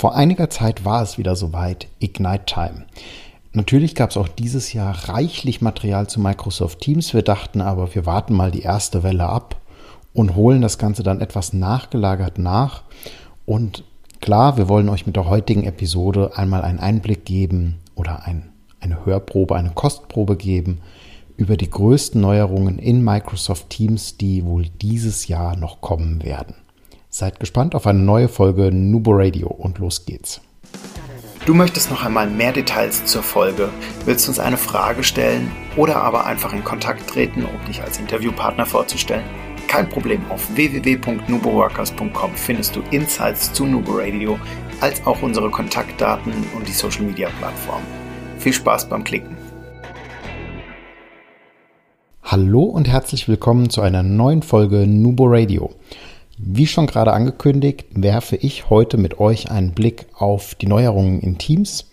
Vor einiger Zeit war es wieder soweit, Ignite Time. Natürlich gab es auch dieses Jahr reichlich Material zu Microsoft Teams. Wir dachten aber, wir warten mal die erste Welle ab und holen das Ganze dann etwas nachgelagert nach. Und klar, wir wollen euch mit der heutigen Episode einmal einen Einblick geben oder ein, eine Hörprobe, eine Kostprobe geben über die größten Neuerungen in Microsoft Teams, die wohl dieses Jahr noch kommen werden. Seid gespannt auf eine neue Folge Nubo Radio und los geht's. Du möchtest noch einmal mehr Details zur Folge, willst uns eine Frage stellen oder aber einfach in Kontakt treten, um dich als Interviewpartner vorzustellen? Kein Problem, auf www.nuboworkers.com findest du Insights zu Nubo Radio, als auch unsere Kontaktdaten und die Social Media Plattform. Viel Spaß beim Klicken. Hallo und herzlich willkommen zu einer neuen Folge Nubo Radio. Wie schon gerade angekündigt, werfe ich heute mit euch einen Blick auf die Neuerungen in Teams.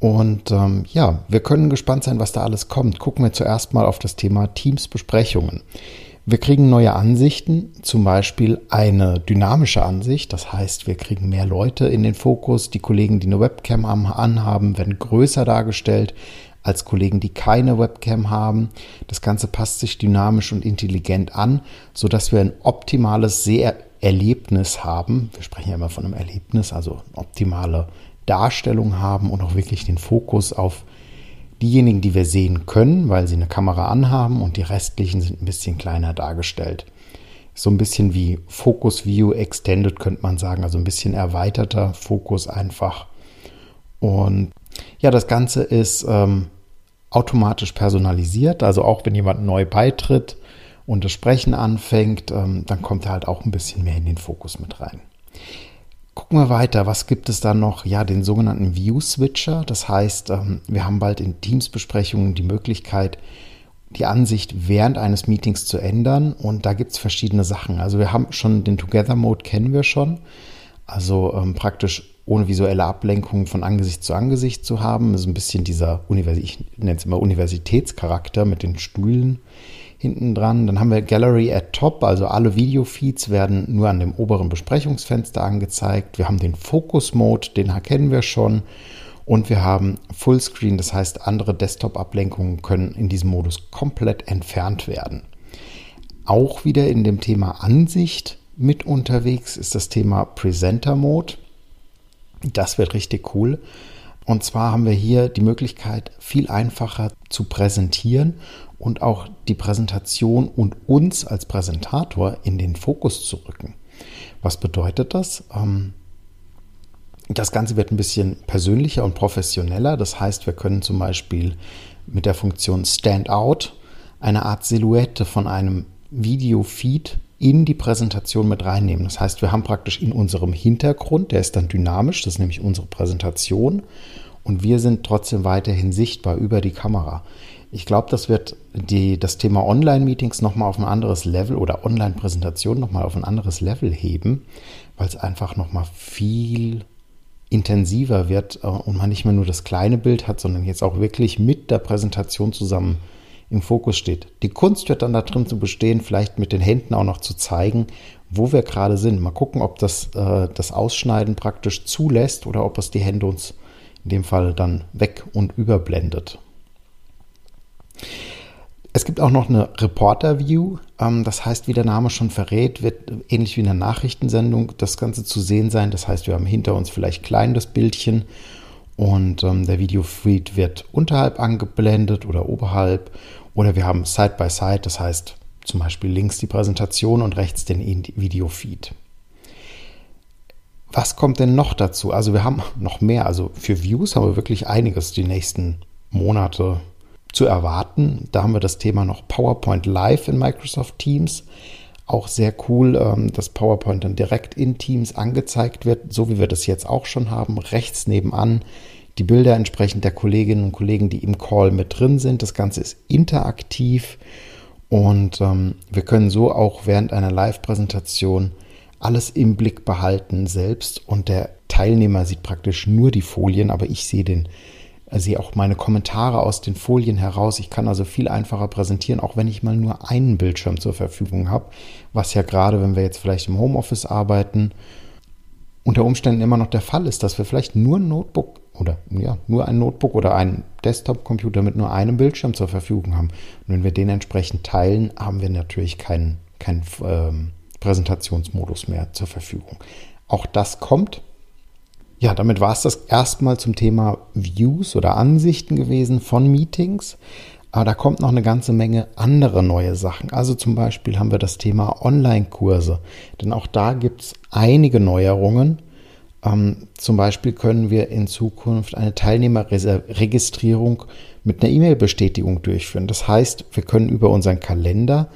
Und ähm, ja, wir können gespannt sein, was da alles kommt. Gucken wir zuerst mal auf das Thema Teams-Besprechungen. Wir kriegen neue Ansichten, zum Beispiel eine dynamische Ansicht. Das heißt, wir kriegen mehr Leute in den Fokus. Die Kollegen, die eine Webcam anhaben, werden größer dargestellt als Kollegen, die keine Webcam haben. Das Ganze passt sich dynamisch und intelligent an, sodass wir ein optimales Seherlebnis haben. Wir sprechen ja immer von einem Erlebnis, also optimale Darstellung haben und auch wirklich den Fokus auf diejenigen, die wir sehen können, weil sie eine Kamera anhaben und die restlichen sind ein bisschen kleiner dargestellt. So ein bisschen wie Focus View Extended könnte man sagen, also ein bisschen erweiterter Fokus einfach. Und ja, das Ganze ist ähm, automatisch personalisiert. Also auch wenn jemand neu beitritt und das Sprechen anfängt, ähm, dann kommt er halt auch ein bisschen mehr in den Fokus mit rein. Gucken wir weiter. Was gibt es da noch? Ja, den sogenannten View-Switcher. Das heißt, ähm, wir haben bald in Teams-Besprechungen die Möglichkeit, die Ansicht während eines Meetings zu ändern. Und da gibt es verschiedene Sachen. Also wir haben schon den Together-Mode kennen wir schon. Also ähm, praktisch ohne visuelle Ablenkung von Angesicht zu Angesicht zu haben. So ein bisschen dieser, Univers ich nenne es immer Universitätscharakter mit den Stühlen hinten dran. Dann haben wir Gallery at Top, also alle Videofeeds werden nur an dem oberen Besprechungsfenster angezeigt. Wir haben den Focus Mode, den kennen wir schon. Und wir haben Fullscreen, das heißt, andere Desktop-Ablenkungen können in diesem Modus komplett entfernt werden. Auch wieder in dem Thema Ansicht mit unterwegs ist das Thema Presenter Mode. Das wird richtig cool. Und zwar haben wir hier die Möglichkeit, viel einfacher zu präsentieren und auch die Präsentation und uns als Präsentator in den Fokus zu rücken. Was bedeutet das? Ähm, das Ganze wird ein bisschen persönlicher und professioneller. Das heißt, wir können zum Beispiel mit der Funktion Standout eine Art Silhouette von einem Videofeed in die Präsentation mit reinnehmen. Das heißt, wir haben praktisch in unserem Hintergrund, der ist dann dynamisch, das ist nämlich unsere Präsentation, und wir sind trotzdem weiterhin sichtbar über die Kamera. Ich glaube, das wird die, das Thema Online-Meetings nochmal auf ein anderes Level oder Online-Präsentation nochmal auf ein anderes Level heben, weil es einfach nochmal viel intensiver wird äh, und man nicht mehr nur das kleine Bild hat, sondern jetzt auch wirklich mit der Präsentation zusammen im Fokus steht. Die Kunst wird dann da drin zu bestehen, vielleicht mit den Händen auch noch zu zeigen, wo wir gerade sind. Mal gucken, ob das äh, das Ausschneiden praktisch zulässt oder ob es die Hände uns in dem Fall dann weg und überblendet. Es gibt auch noch eine Reporter-View. Ähm, das heißt, wie der Name schon verrät, wird ähnlich wie in der Nachrichtensendung das Ganze zu sehen sein. Das heißt, wir haben hinter uns vielleicht klein das Bildchen und ähm, der Videofeed wird unterhalb angeblendet oder oberhalb oder wir haben Side by Side, das heißt zum Beispiel links die Präsentation und rechts den Videofeed. Was kommt denn noch dazu? Also wir haben noch mehr. Also für Views haben wir wirklich einiges die nächsten Monate zu erwarten. Da haben wir das Thema noch PowerPoint Live in Microsoft Teams. Auch sehr cool, ähm, dass PowerPoint dann direkt in Teams angezeigt wird, so wie wir das jetzt auch schon haben. Rechts nebenan die Bilder entsprechend der Kolleginnen und Kollegen, die im Call mit drin sind. Das Ganze ist interaktiv und ähm, wir können so auch während einer Live-Präsentation alles im Blick behalten selbst und der Teilnehmer sieht praktisch nur die Folien, aber ich sehe den sehe auch meine Kommentare aus den Folien heraus. Ich kann also viel einfacher präsentieren, auch wenn ich mal nur einen Bildschirm zur Verfügung habe, was ja gerade, wenn wir jetzt vielleicht im Homeoffice arbeiten unter Umständen immer noch der Fall ist, dass wir vielleicht nur ein Notebook oder ja, nur ein Notebook oder einen Desktop-Computer mit nur einem Bildschirm zur Verfügung haben. Und wenn wir den entsprechend teilen, haben wir natürlich keinen, keinen ähm, Präsentationsmodus mehr zur Verfügung. Auch das kommt. Ja, damit war es das erstmal zum Thema Views oder Ansichten gewesen von Meetings. Aber da kommt noch eine ganze Menge andere neue Sachen. Also zum Beispiel haben wir das Thema Online-Kurse. Denn auch da gibt es einige Neuerungen. Ähm, zum Beispiel können wir in Zukunft eine Teilnehmerregistrierung mit einer E-Mail-Bestätigung durchführen. Das heißt, wir können über unseren Kalender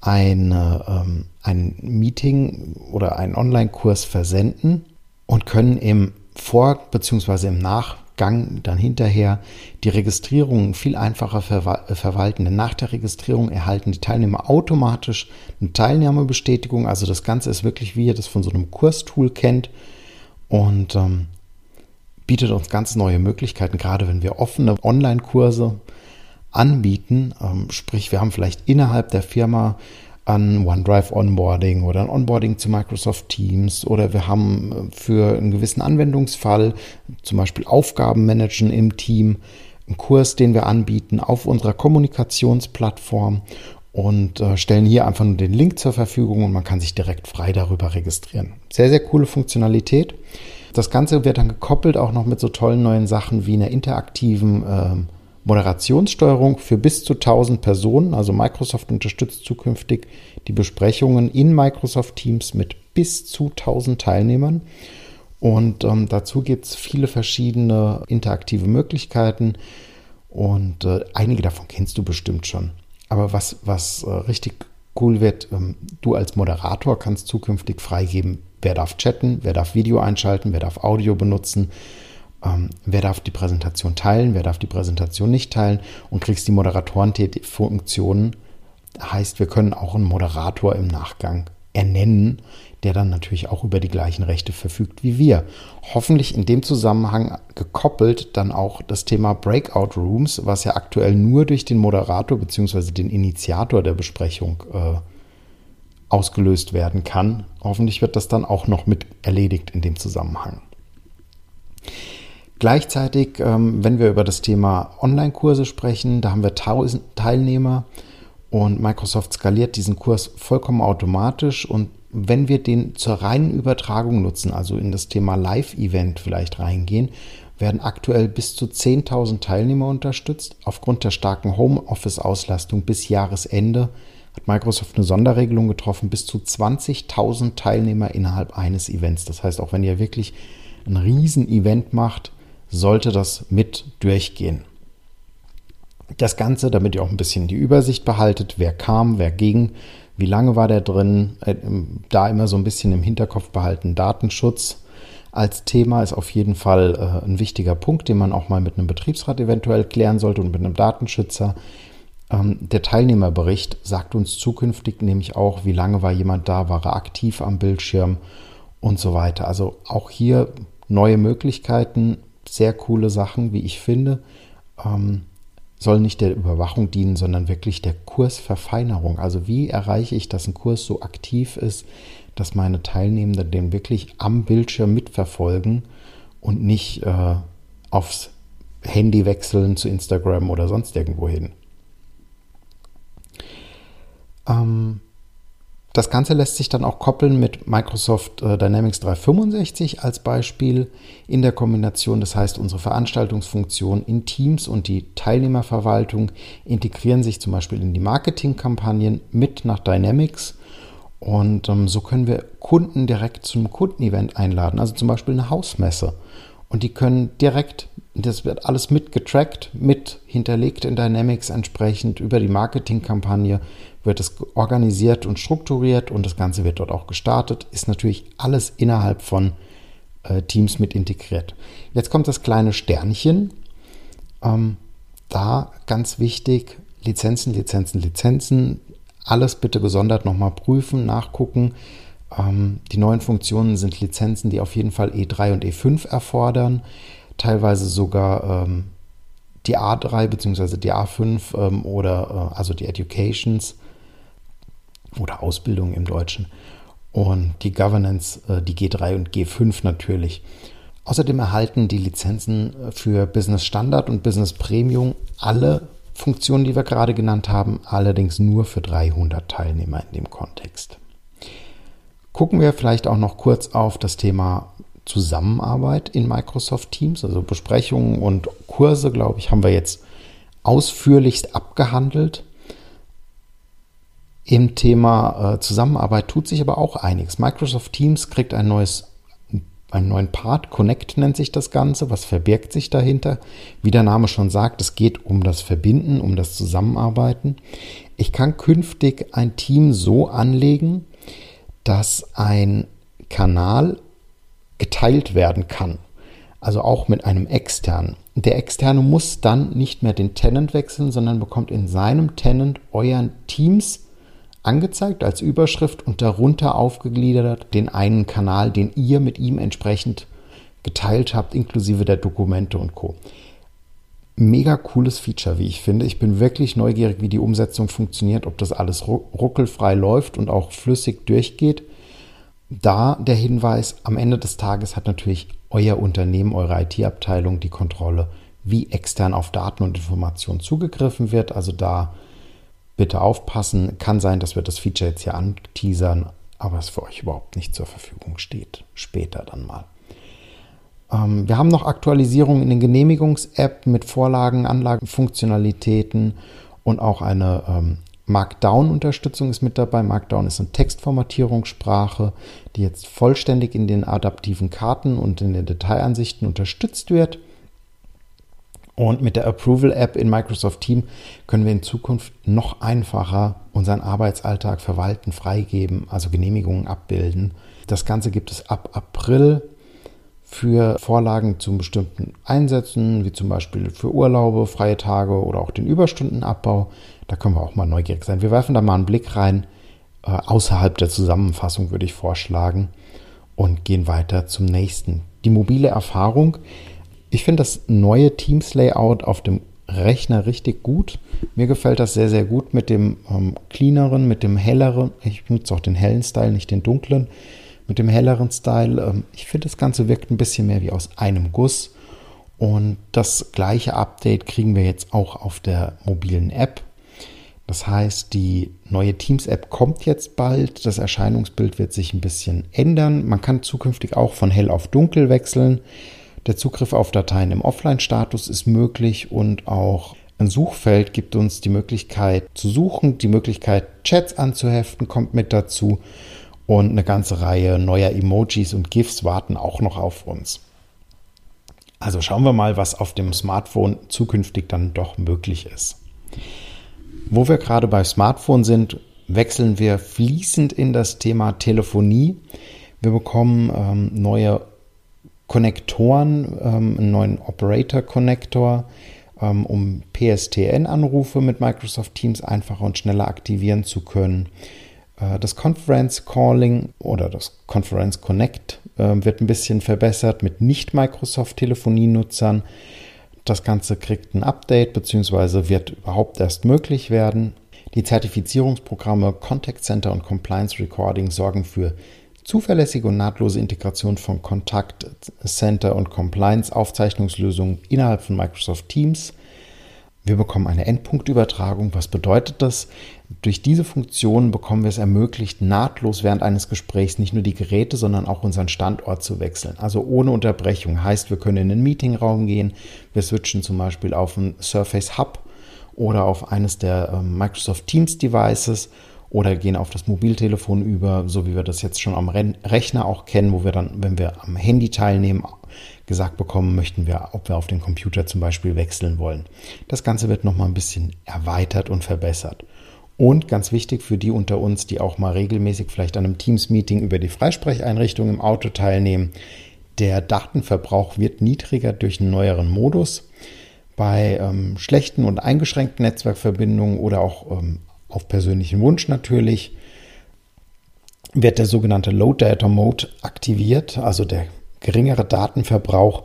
eine, ähm, ein Meeting oder einen Online-Kurs versenden und können im Vor- bzw. im Nach- Gang dann hinterher die Registrierung viel einfacher äh, verwalten. Denn nach der Registrierung erhalten die Teilnehmer automatisch eine Teilnahmebestätigung. Also das Ganze ist wirklich, wie ihr das von so einem Kurstool kennt und ähm, bietet uns ganz neue Möglichkeiten, gerade wenn wir offene Online-Kurse anbieten. Ähm, sprich, wir haben vielleicht innerhalb der Firma an OneDrive Onboarding oder ein Onboarding zu Microsoft Teams oder wir haben äh, für einen gewissen Anwendungsfall, zum Beispiel Aufgaben managen im Team, einen Kurs, den wir anbieten auf unserer Kommunikationsplattform und äh, stellen hier einfach nur den Link zur Verfügung und man kann sich direkt frei darüber registrieren. Sehr, sehr coole Funktionalität. Das Ganze wird dann gekoppelt auch noch mit so tollen neuen Sachen wie einer interaktiven äh, Moderationssteuerung für bis zu 1000 Personen. Also Microsoft unterstützt zukünftig die Besprechungen in Microsoft Teams mit bis zu 1000 Teilnehmern. Und ähm, dazu gibt es viele verschiedene interaktive Möglichkeiten. Und äh, einige davon kennst du bestimmt schon. Aber was, was äh, richtig cool wird, ähm, du als Moderator kannst zukünftig freigeben, wer darf chatten, wer darf Video einschalten, wer darf Audio benutzen ähm, wer darf die Präsentation teilen, wer darf die Präsentation nicht teilen und kriegst die Moderatorenfunktionen. Heißt, wir können auch einen Moderator im Nachgang ernennen, der dann natürlich auch über die gleichen Rechte verfügt wie wir. Hoffentlich in dem Zusammenhang gekoppelt dann auch das Thema Breakout Rooms, was ja aktuell nur durch den Moderator bzw. den Initiator der Besprechung äh, ausgelöst werden kann. Hoffentlich wird das dann auch noch mit erledigt in dem Zusammenhang. Gleichzeitig, ähm, wenn wir über das Thema Online-Kurse sprechen, da haben wir 1000 Teilnehmer und Microsoft skaliert diesen Kurs vollkommen automatisch und wenn wir den zur reinen Übertragung nutzen, also in das Thema Live-Event vielleicht reingehen, werden aktuell bis zu 10.000 Teilnehmer unterstützt. Aufgrund der starken Homeoffice-Auslastung bis Jahresende hat Microsoft eine Sonderregelung getroffen, bis zu 20.000 Teilnehmer innerhalb eines Events. Das heißt, auch wenn ihr wirklich ein Riesen-Event macht, sollte das mit durchgehen. Das Ganze, damit ihr auch ein bisschen die Übersicht behaltet, wer kam, wer ging, wie lange war der drin, äh, da immer so ein bisschen im Hinterkopf behalten, Datenschutz als Thema ist auf jeden Fall äh, ein wichtiger Punkt, den man auch mal mit einem Betriebsrat eventuell klären sollte und mit einem Datenschützer. Ähm, der Teilnehmerbericht sagt uns zukünftig nämlich auch, wie lange war jemand da, war er aktiv am Bildschirm und so weiter. Also auch hier neue Möglichkeiten, sehr coole Sachen, wie ich finde. Ähm, soll nicht der Überwachung dienen, sondern wirklich der Kursverfeinerung. Also wie erreiche ich, dass ein Kurs so aktiv ist, dass meine Teilnehmenden den wirklich am Bildschirm mitverfolgen und nicht äh, aufs Handy wechseln zu Instagram oder sonst irgendwo hin. Ähm, das Ganze lässt sich dann auch koppeln mit Microsoft äh, Dynamics 365 als Beispiel in der Kombination. Das heißt, unsere Veranstaltungsfunktion in Teams und die Teilnehmerverwaltung integrieren sich zum Beispiel in die Marketingkampagnen mit nach Dynamics. Und ähm, so können wir Kunden direkt zum Kundenevent einladen, also zum Beispiel eine Hausmesse. Und die können direkt, das wird alles mitgetrackt, mit hinterlegt in Dynamics entsprechend über die Marketingkampagne wird es organisiert und strukturiert und das Ganze wird dort auch gestartet. Ist natürlich alles innerhalb von äh, Teams mit integriert. Jetzt kommt das kleine Sternchen. Ähm, da ganz wichtig, Lizenzen, Lizenzen, Lizenzen. Alles bitte gesondert nochmal prüfen, nachgucken. Ähm, die neuen Funktionen sind Lizenzen, die auf jeden Fall E3 und E5 erfordern. Teilweise sogar ähm, die A3 bzw. die A5 ähm, oder äh, also die Educations oder Ausbildung im Deutschen. und die Governance, äh, die G3 und G5 natürlich. Außerdem erhalten die Lizenzen äh, für Business Standard und Business Premium alle Funktionen, die wir gerade genannt haben, allerdings nur für 300 Teilnehmer in dem Kontext. Gucken wir vielleicht auch noch kurz auf das Thema Zusammenarbeit in Microsoft Teams, also Besprechungen und Kurse, glaube ich, haben wir jetzt ausführlichst abgehandelt. Im Thema äh, Zusammenarbeit tut sich aber auch einiges. Microsoft Teams kriegt ein neues, einen neuen Part, Connect nennt sich das Ganze. Was verbirgt sich dahinter? Wie der Name schon sagt, es geht um das Verbinden, um das Zusammenarbeiten. Ich kann künftig ein Team so anlegen, dass ein Kanal geteilt werden kann. Also auch mit einem externen. Der externe muss dann nicht mehr den Tenant wechseln, sondern bekommt in seinem Tenant euren Teams angezeigt als Überschrift und darunter aufgegliedert den einen Kanal, den ihr mit ihm entsprechend geteilt habt, inklusive der Dokumente und Co. Mega cooles Feature, wie ich finde. Ich bin wirklich neugierig, wie die Umsetzung funktioniert, ob das alles ruckelfrei läuft und auch flüssig durchgeht. Da der Hinweis, am Ende des Tages hat natürlich euer Unternehmen, eure IT-Abteilung die Kontrolle, wie extern auf Daten und Informationen zugegriffen wird. Also da bitte aufpassen. Kann sein, dass wir das Feature jetzt hier anteasern, aber es für euch überhaupt nicht zur Verfügung steht. Später dann mal. Ähm, wir haben noch Aktualisierungen in den Genehmigungs-App mit Vorlagen, Anlagenfunktionalitäten und auch eine ähm, Markdown-Unterstützung ist mit dabei. Markdown ist eine Textformatierungssprache, die jetzt vollständig in den adaptiven Karten und in den Detailansichten unterstützt wird. Und mit der Approval-App in Microsoft Team können wir in Zukunft noch einfacher unseren Arbeitsalltag verwalten, freigeben, also Genehmigungen abbilden. Das Ganze gibt es ab April für Vorlagen zu bestimmten Einsätzen, wie zum Beispiel für Urlaube, freie Tage oder auch den Überstundenabbau. Da können wir auch mal neugierig sein. Wir werfen da mal einen Blick rein, äh, außerhalb der Zusammenfassung würde ich vorschlagen, und gehen weiter zum nächsten. Die mobile Erfahrung ich finde das neue Teams-Layout auf dem Rechner richtig gut. Mir gefällt das sehr, sehr gut mit dem ähm, cleaneren, mit dem helleren. Ich benutze auch den hellen Style, nicht den dunklen. Mit dem helleren Style. Ähm, ich finde, das Ganze wirkt ein bisschen mehr wie aus einem Guss. Und das gleiche Update kriegen wir jetzt auch auf der mobilen App. Das heißt, die neue Teams-App kommt jetzt bald. Das Erscheinungsbild wird sich ein bisschen ändern. Man kann zukünftig auch von hell auf dunkel wechseln. Der Zugriff auf Dateien im Offline-Status ist möglich und auch ein Suchfeld gibt uns die Möglichkeit zu suchen, die Möglichkeit Chats anzuheften kommt mit dazu und eine ganze Reihe neuer Emojis und GIFs warten auch noch auf uns. Also schauen wir mal, was auf dem Smartphone zukünftig dann doch möglich ist. Wo wir gerade bei Smartphone sind, wechseln wir fließend in das Thema Telefonie. Wir bekommen ähm, neue Konnektoren, ähm, einen neuen Operator-Connector, ähm, um PSTN-Anrufe mit Microsoft Teams einfacher und schneller aktivieren zu können. Äh, das Conference Calling oder das Conference Connect äh, wird ein bisschen verbessert mit Nicht-Microsoft-Telefonienutzern. Das Ganze kriegt ein Update bzw. wird überhaupt erst möglich werden. Die Zertifizierungsprogramme Contact Center und Compliance Recording sorgen für zuverlässige und nahtlose Integration von Kontakt Center und Compliance Aufzeichnungslösungen innerhalb von Microsoft Teams. Wir bekommen eine Endpunktübertragung. Was bedeutet das? Durch diese Funktion bekommen wir es ermöglicht, nahtlos während eines Gesprächs nicht nur die Geräte, sondern auch unseren Standort zu wechseln. Also ohne Unterbrechung. Heißt, wir können in den Meetingraum gehen. Wir switchen zum Beispiel auf ein Surface Hub oder auf eines der äh, Microsoft Teams Devices oder gehen auf das Mobiltelefon über, so wie wir das jetzt schon am Rechner auch kennen, wo wir dann, wenn wir am Handy teilnehmen, gesagt bekommen, möchten wir, ob wir auf den Computer zum Beispiel wechseln wollen. Das Ganze wird nochmal ein bisschen erweitert und verbessert. Und ganz wichtig für die unter uns, die auch mal regelmäßig vielleicht an einem Teams-Meeting über die Freisprecheinrichtung im Auto teilnehmen, der Datenverbrauch wird niedriger durch einen neueren Modus. Bei ähm, schlechten und eingeschränkten Netzwerkverbindungen oder auch ähm, auf persönlichen Wunsch natürlich, wird der sogenannte Low Data Mode aktiviert, also der geringere Datenverbrauch.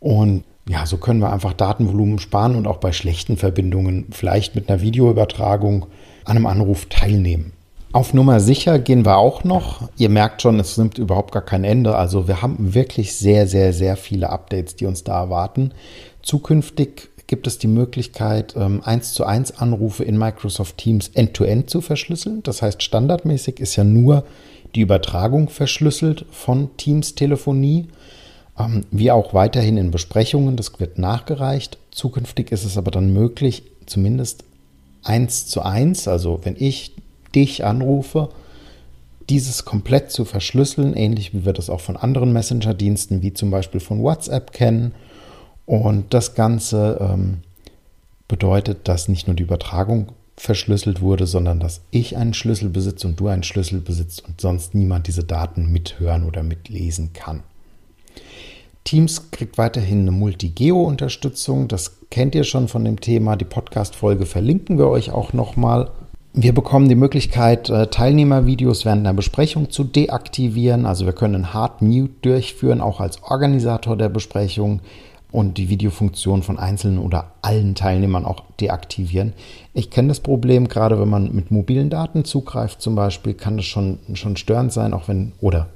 Und ja, so können wir einfach Datenvolumen sparen und auch bei schlechten Verbindungen vielleicht mit einer Videoübertragung an einem Anruf teilnehmen. Auf Nummer sicher gehen wir auch noch. Ihr merkt schon, es nimmt überhaupt gar kein Ende. Also wir haben wirklich sehr, sehr, sehr viele Updates, die uns da erwarten. Zukünftig gibt es die Möglichkeit, ähm, 1 zu 1 Anrufe in Microsoft Teams end-to-end -End zu verschlüsseln. Das heißt, standardmäßig ist ja nur die Übertragung verschlüsselt von Teams Telefonie, ähm, wie auch weiterhin in Besprechungen. Das wird nachgereicht. Zukünftig ist es aber dann möglich, zumindest 1 zu 1, also wenn ich dich anrufe, dieses komplett zu verschlüsseln, ähnlich wie wir das auch von anderen Messenger-Diensten wie zum Beispiel von WhatsApp kennen. Und das Ganze ähm, bedeutet, dass nicht nur die Übertragung verschlüsselt wurde, sondern dass ich einen Schlüssel besitze und du einen Schlüssel besitzt und sonst niemand diese Daten mithören oder mitlesen kann. Teams kriegt weiterhin eine Multi-Geo-Unterstützung. Das kennt ihr schon von dem Thema. Die Podcast-Folge verlinken wir euch auch nochmal. Wir bekommen die Möglichkeit, äh, Teilnehmervideos während einer Besprechung zu deaktivieren. Also wir können Hard Mute durchführen, auch als Organisator der Besprechung und die Videofunktion von einzelnen oder allen Teilnehmern auch deaktivieren. Ich kenne das Problem, gerade wenn man mit mobilen Daten zugreift zum Beispiel, kann das schon, schon störend sein, auch wenn, oder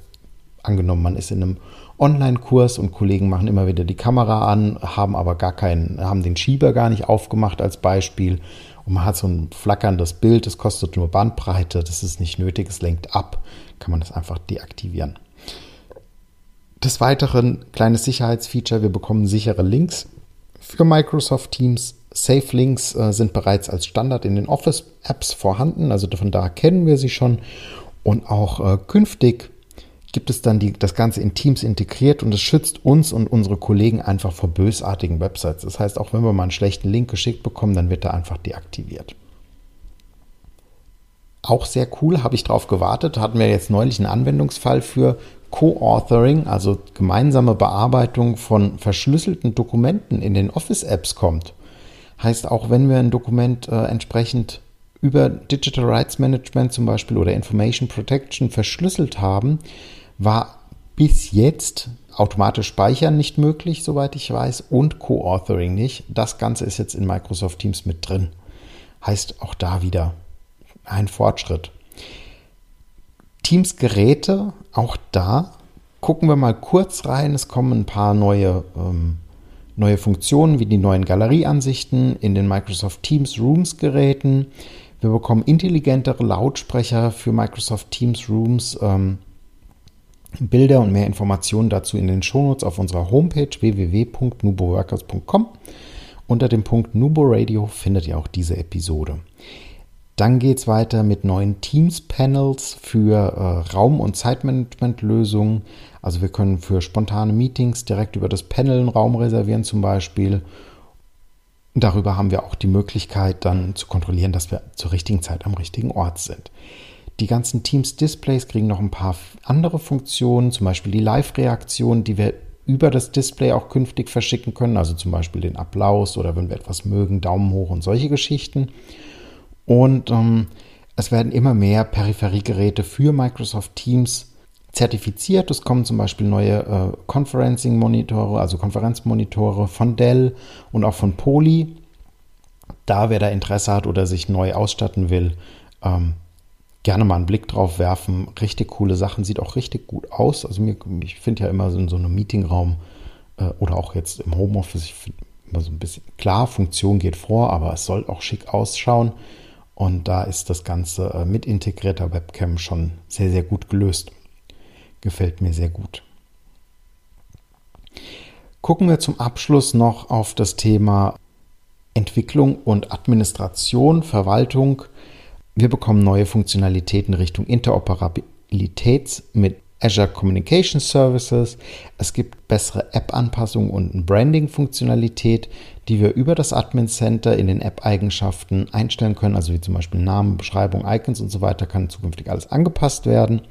angenommen, man ist in einem Online-Kurs und Kollegen machen immer wieder die Kamera an, haben aber gar keinen, haben den Schieber gar nicht aufgemacht als Beispiel und man hat so ein flackerndes Bild, das kostet nur Bandbreite, das ist nicht nötig, es lenkt ab, kann man das einfach deaktivieren. Des Weiteren, kleines Sicherheitsfeature, wir bekommen sichere Links für Microsoft Teams. Safe Links äh, sind bereits als Standard in den Office-Apps vorhanden, also von da kennen wir sie schon. Und auch äh, künftig gibt es dann die, das Ganze in Teams integriert und es schützt uns und unsere Kollegen einfach vor bösartigen Websites. Das heißt, auch wenn wir mal einen schlechten Link geschickt bekommen, dann wird er einfach deaktiviert. Auch sehr cool, habe ich darauf gewartet, hatten wir jetzt neulich einen Anwendungsfall für Co-Authoring, also gemeinsame Bearbeitung von verschlüsselten Dokumenten in den Office-Apps kommt. Heißt, auch wenn wir ein Dokument äh, entsprechend über Digital Rights Management zum Beispiel oder Information Protection verschlüsselt haben, war bis jetzt automatisch Speichern nicht möglich, soweit ich weiß, und Co-Authoring nicht. Das Ganze ist jetzt in Microsoft Teams mit drin. Heißt auch da wieder ein Fortschritt. Teams Geräte, auch da gucken wir mal kurz rein. Es kommen ein paar neue, ähm, neue Funktionen wie die neuen Galerieansichten in den Microsoft Teams Rooms Geräten. Wir bekommen intelligentere Lautsprecher für Microsoft Teams Rooms. Ähm, Bilder und mehr Informationen dazu in den Shownotes auf unserer Homepage www.nuboworkers.com. Unter dem Punkt Nubo Radio findet ihr auch diese Episode. Dann geht es weiter mit neuen Teams-Panels für äh, Raum- und Zeitmanagement-Lösungen. Also wir können für spontane Meetings direkt über das Panel einen Raum reservieren zum Beispiel. darüber haben wir auch die Möglichkeit dann zu kontrollieren, dass wir zur richtigen Zeit am richtigen Ort sind. Die ganzen Teams-Displays kriegen noch ein paar andere Funktionen, zum Beispiel die Live-Reaktion, die wir über das Display auch künftig verschicken können, also zum Beispiel den Applaus oder wenn wir etwas mögen, Daumen hoch und solche Geschichten. Und ähm, es werden immer mehr Peripheriegeräte für Microsoft Teams zertifiziert. Es kommen zum Beispiel neue äh, Conferencing-Monitore, also Konferenzmonitore von Dell und auch von Poly. Da, wer da Interesse hat oder sich neu ausstatten will, ähm, gerne mal einen Blick drauf werfen. Richtig coole Sachen, sieht auch richtig gut aus. Also mir, ich finde ja immer so in so einem Meetingraum äh, oder auch jetzt im Homeoffice, ich immer so ein bisschen, klar, Funktion geht vor, aber es soll auch schick ausschauen. Und da ist das Ganze äh, mit integrierter Webcam schon sehr, sehr gut gelöst. Gefällt mir sehr gut. Gucken wir zum Abschluss noch auf das Thema Entwicklung und Administration, Verwaltung wir bekommen neue Funktionalitäten Richtung Interoperabilität mit Azure Communication Services. Es gibt bessere App-Anpassungen und eine Branding-Funktionalität, die wir über das Admin Center in den App-Eigenschaften einstellen können, also wie zum Beispiel Namen, Beschreibung, Icons und so weiter, kann zukünftig alles angepasst werden,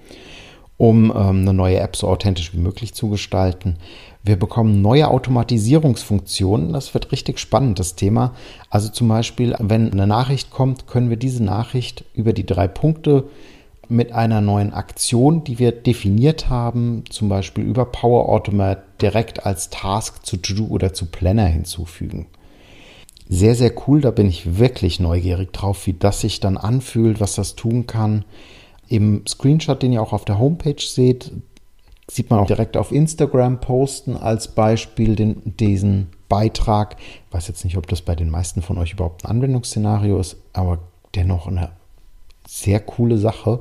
um ähm, eine neue App so authentisch wie möglich zu gestalten. Wir bekommen neue Automatisierungsfunktionen. Das wird richtig spannend, das Thema. Also zum Beispiel, wenn eine Nachricht kommt, können wir diese Nachricht über die drei Punkte mit einer neuen Aktion, die wir definiert haben, zum Beispiel über Power Automate direkt als Task zu To-Do oder zu Planner hinzufügen. Sehr, sehr cool. Da bin ich wirklich neugierig drauf, wie das sich dann anfühlt, was das tun kann. Im Screenshot, den ihr auch auf der Homepage seht, sieht man auch direkt auf Instagram posten als Beispiel den, diesen Beitrag. Ich weiß jetzt nicht, ob das bei den meisten von euch überhaupt ein Anwendungsszenario ist, aber dennoch eine sehr coole Sache.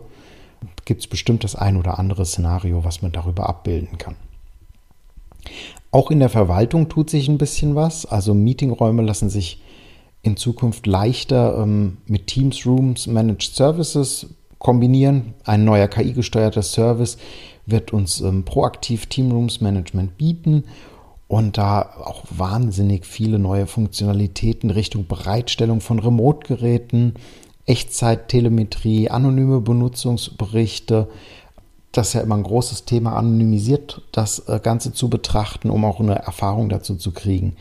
Gibt es bestimmt das ein oder andere Szenario, was man darüber abbilden kann. Auch in der Verwaltung tut sich ein bisschen was. Also Meetingräume lassen sich in Zukunft leichter ähm, mit Teams, Rooms, Managed Services kombinieren. Ein neuer KI-gesteuerter Service wird uns ähm, proaktiv Team Rooms Management bieten und da auch wahnsinnig viele neue Funktionalitäten Richtung Bereitstellung von Remote-Geräten, Echtzeit-Telemetrie, anonyme Benutzungsberichte, das ist ja immer ein großes Thema, anonymisiert das äh, Ganze zu betrachten, um auch eine Erfahrung dazu zu kriegen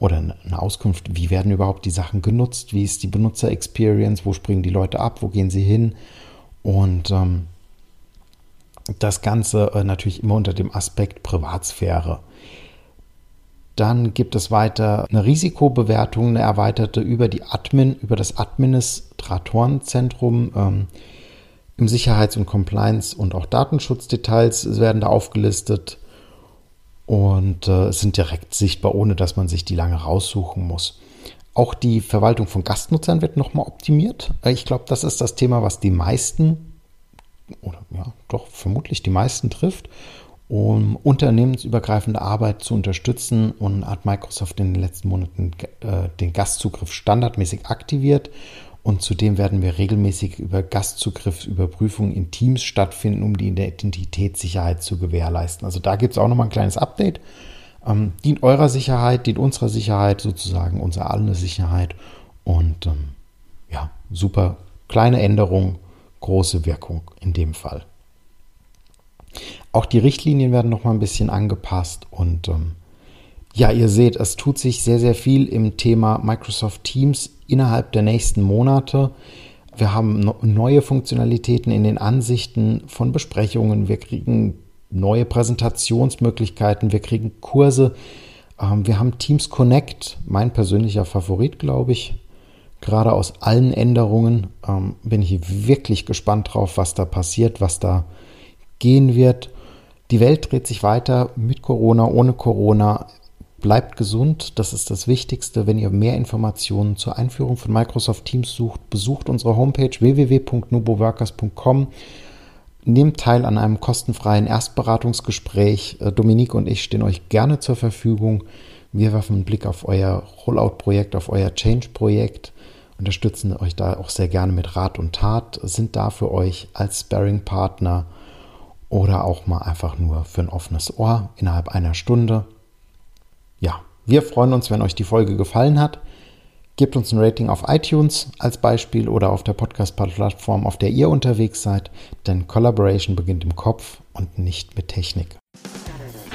oder eine Auskunft, wie werden überhaupt die Sachen genutzt, wie ist die Benutzer-Experience, wo springen die Leute ab, wo gehen sie hin? Und ähm, das Ganze äh, natürlich immer unter dem Aspekt Privatsphäre. Dann gibt es weiter eine Risikobewertung, eine erweiterte über die Admin, über das Administratorenzentrum. Ähm, im Sicherheits- und Compliance- und auch Datensschutzdetails werden da aufgelistet und äh, sind direkt sichtbar, ohne dass man sich die lange raussuchen muss. Auch die Verwaltung von Gastnutzern wird nochmal optimiert. Äh, ich glaube, das ist das Thema, was die meisten, oder ja, doch vermutlich die meisten trifft, um unternehmensübergreifende Arbeit zu unterstützen. Und hat Microsoft in den letzten Monaten äh, den Gastzugriff standardmäßig aktiviert und zudem werden wir regelmäßig über Gastzugriffsüberprüfungen in Teams stattfinden, um die Identitätssicherheit zu gewährleisten. Also da gibt es auch nochmal ein kleines Update. Ähm, dient eurer Sicherheit, dient unserer Sicherheit, sozusagen unserer aller Sicherheit. Und ähm, ja, super kleine Änderung, große Wirkung in dem Fall. Auch die Richtlinien werden nochmal ein bisschen angepasst und ähm, ja, ihr seht, es tut sich sehr, sehr viel im Thema Microsoft Teams innerhalb der nächsten Monate. Wir haben neue Funktionalitäten in den Ansichten von Besprechungen. Wir kriegen neue Präsentationsmöglichkeiten. Wir kriegen Kurse. Ähm, wir haben Teams Connect, mein persönlicher Favorit, glaube ich. Gerade aus allen Änderungen ähm, bin ich wirklich gespannt drauf, was da passiert, was da gehen wird. Die Welt dreht sich weiter mit Corona, ohne Corona. Bleibt gesund, das ist das Wichtigste. Wenn ihr mehr Informationen zur Einführung von Microsoft Teams sucht, besucht unsere Homepage www.nuboworkers.com. Nehmt teil an einem kostenfreien Erstberatungsgespräch. Äh, Dominique und ich stehen euch gerne zur Verfügung. Wir werfen einen Blick auf euer Rollout-Projekt, auf euer Change-Projekt, unterstützen euch da auch sehr gerne mit Rat und Tat, sind da für euch als Sparring-Partner oder auch mal einfach nur für ein offenes Ohr innerhalb einer Stunde. Ja, wir freuen uns, wenn euch die Folge gefallen hat. Gebt uns ein Rating auf iTunes als Beispiel oder auf der Podcast-Plattform, auf der ihr unterwegs seid, denn Collaboration beginnt im Kopf und nicht mit Technik.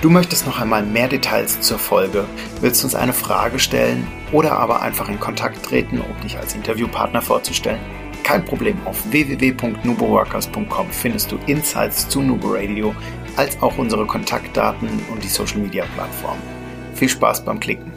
Du möchtest noch einmal mehr Details zur Folge, willst uns eine Frage stellen oder aber einfach in Kontakt treten, um dich als Interviewpartner vorzustellen? Kein Problem, auf www.nuboworkers.com findest du Insights zu Nubo Radio, als auch unsere Kontaktdaten und die Social Media Plattform. Viel Spaß beim Klicken.